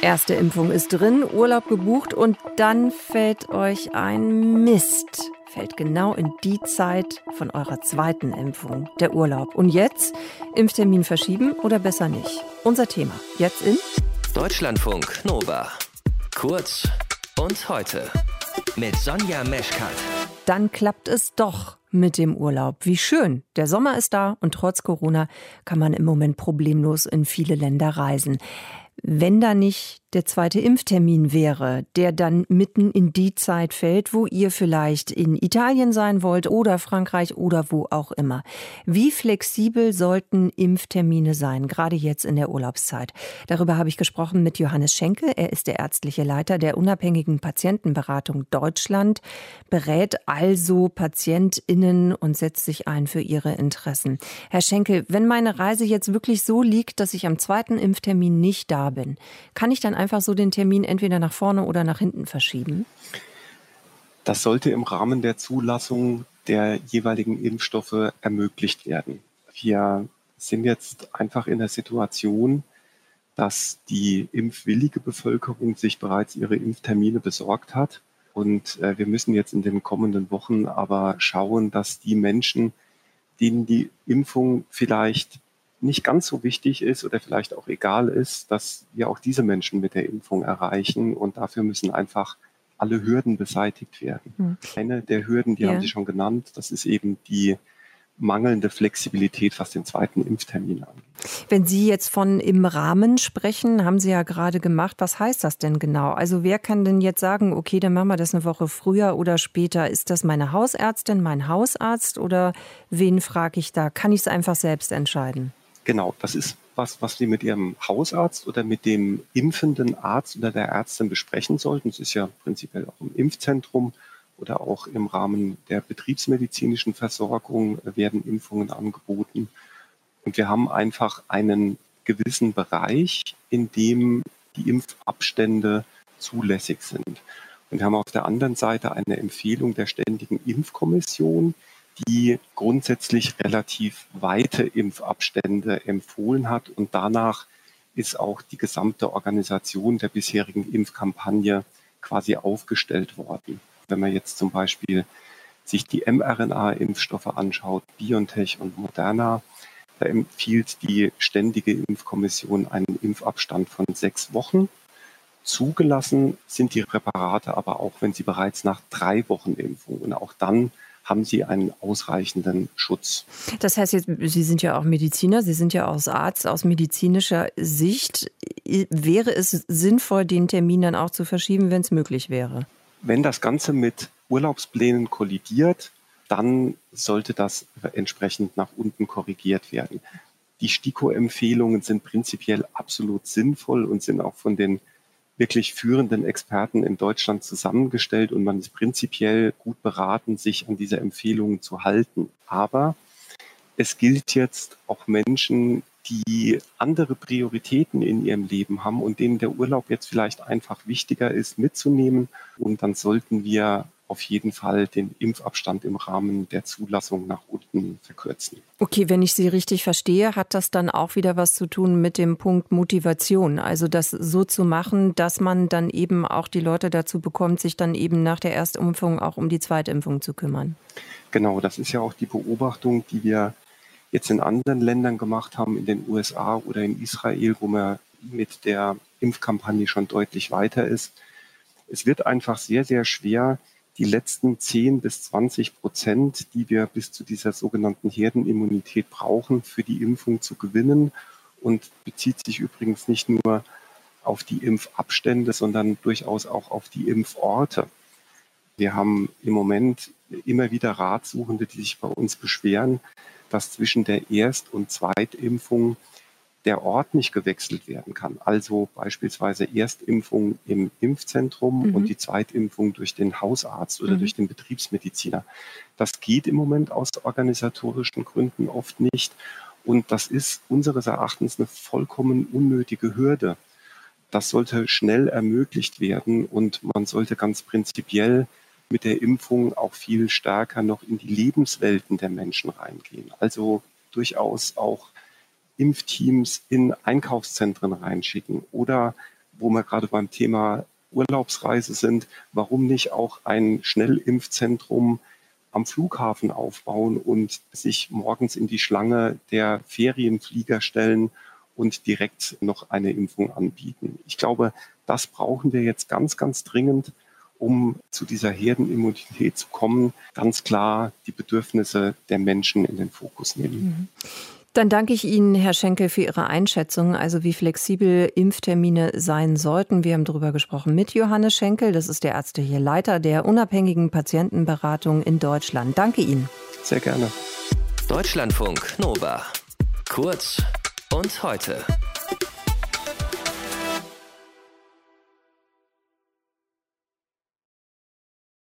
Erste Impfung ist drin, Urlaub gebucht und dann fällt euch ein Mist. Fällt genau in die Zeit von eurer zweiten Impfung, der Urlaub. Und jetzt Impftermin verschieben oder besser nicht? Unser Thema jetzt in Deutschlandfunk Nova. Kurz und heute mit Sonja Meschkat. Dann klappt es doch mit dem Urlaub. Wie schön. Der Sommer ist da und trotz Corona kann man im Moment problemlos in viele Länder reisen. Wenn da nicht der zweite Impftermin wäre, der dann mitten in die Zeit fällt, wo ihr vielleicht in Italien sein wollt oder Frankreich oder wo auch immer. Wie flexibel sollten Impftermine sein, gerade jetzt in der Urlaubszeit? Darüber habe ich gesprochen mit Johannes Schenke. Er ist der ärztliche Leiter der unabhängigen Patientenberatung Deutschland, berät also PatientInnen und setzt sich ein für ihre Interessen. Herr Schenke, wenn meine Reise jetzt wirklich so liegt, dass ich am zweiten Impftermin nicht da bin, kann ich dann einfach so den Termin entweder nach vorne oder nach hinten verschieben? Das sollte im Rahmen der Zulassung der jeweiligen Impfstoffe ermöglicht werden. Wir sind jetzt einfach in der Situation, dass die impfwillige Bevölkerung sich bereits ihre Impftermine besorgt hat. Und äh, wir müssen jetzt in den kommenden Wochen aber schauen, dass die Menschen, denen die Impfung vielleicht nicht ganz so wichtig ist oder vielleicht auch egal ist, dass wir auch diese Menschen mit der Impfung erreichen. Und dafür müssen einfach alle Hürden beseitigt werden. Hm. Eine der Hürden, die ja. haben Sie schon genannt, das ist eben die mangelnde Flexibilität, was den zweiten Impftermin angeht. Wenn Sie jetzt von im Rahmen sprechen, haben Sie ja gerade gemacht. Was heißt das denn genau? Also wer kann denn jetzt sagen, okay, dann machen wir das eine Woche früher oder später? Ist das meine Hausärztin, mein Hausarzt oder wen frage ich da? Kann ich es einfach selbst entscheiden? Genau, das ist was, was Sie mit Ihrem Hausarzt oder mit dem impfenden Arzt oder der Ärztin besprechen sollten. Es ist ja prinzipiell auch im Impfzentrum oder auch im Rahmen der betriebsmedizinischen Versorgung werden Impfungen angeboten. Und wir haben einfach einen gewissen Bereich, in dem die Impfabstände zulässig sind. Und wir haben auf der anderen Seite eine Empfehlung der Ständigen Impfkommission, die grundsätzlich relativ weite Impfabstände empfohlen hat. Und danach ist auch die gesamte Organisation der bisherigen Impfkampagne quasi aufgestellt worden. Wenn man jetzt zum Beispiel sich die mRNA-Impfstoffe anschaut, BioNTech und Moderna, da empfiehlt die Ständige Impfkommission einen Impfabstand von sechs Wochen. Zugelassen sind die Präparate aber auch, wenn sie bereits nach drei Wochen Impfung und auch dann haben sie einen ausreichenden Schutz. Das heißt jetzt, Sie sind ja auch Mediziner, Sie sind ja auch Arzt aus medizinischer Sicht. Wäre es sinnvoll, den Termin dann auch zu verschieben, wenn es möglich wäre? Wenn das Ganze mit Urlaubsplänen kollidiert, dann sollte das entsprechend nach unten korrigiert werden. Die STIKO-Empfehlungen sind prinzipiell absolut sinnvoll und sind auch von den wirklich führenden Experten in Deutschland zusammengestellt und man ist prinzipiell gut beraten, sich an diese Empfehlungen zu halten. Aber es gilt jetzt auch Menschen, die andere Prioritäten in ihrem Leben haben und denen der Urlaub jetzt vielleicht einfach wichtiger ist, mitzunehmen. Und dann sollten wir auf jeden Fall den Impfabstand im Rahmen der Zulassung nach unten verkürzen. Okay, wenn ich Sie richtig verstehe, hat das dann auch wieder was zu tun mit dem Punkt Motivation. Also das so zu machen, dass man dann eben auch die Leute dazu bekommt, sich dann eben nach der Erstimpfung auch um die Zweitimpfung zu kümmern. Genau, das ist ja auch die Beobachtung, die wir jetzt in anderen Ländern gemacht haben, in den USA oder in Israel, wo man mit der Impfkampagne schon deutlich weiter ist. Es wird einfach sehr, sehr schwer, die letzten 10 bis 20 Prozent, die wir bis zu dieser sogenannten Herdenimmunität brauchen, für die Impfung zu gewinnen und bezieht sich übrigens nicht nur auf die Impfabstände, sondern durchaus auch auf die Impforte. Wir haben im Moment immer wieder Ratsuchende, die sich bei uns beschweren, dass zwischen der Erst- und Zweitimpfung der Ort nicht gewechselt werden kann. Also beispielsweise Erstimpfung im Impfzentrum mhm. und die Zweitimpfung durch den Hausarzt oder mhm. durch den Betriebsmediziner. Das geht im Moment aus organisatorischen Gründen oft nicht. Und das ist unseres Erachtens eine vollkommen unnötige Hürde. Das sollte schnell ermöglicht werden und man sollte ganz prinzipiell mit der Impfung auch viel stärker noch in die Lebenswelten der Menschen reingehen. Also durchaus auch Impfteams in Einkaufszentren reinschicken oder wo wir gerade beim Thema Urlaubsreise sind, warum nicht auch ein Schnellimpfzentrum am Flughafen aufbauen und sich morgens in die Schlange der Ferienflieger stellen und direkt noch eine Impfung anbieten. Ich glaube, das brauchen wir jetzt ganz, ganz dringend, um zu dieser Herdenimmunität zu kommen. Ganz klar die Bedürfnisse der Menschen in den Fokus nehmen. Mhm. Dann danke ich Ihnen, Herr Schenkel, für Ihre Einschätzung, also wie flexibel Impftermine sein sollten. Wir haben darüber gesprochen mit Johannes Schenkel. Das ist der ärztliche Leiter der unabhängigen Patientenberatung in Deutschland. Danke Ihnen. Sehr gerne. Deutschlandfunk Nova. Kurz und heute.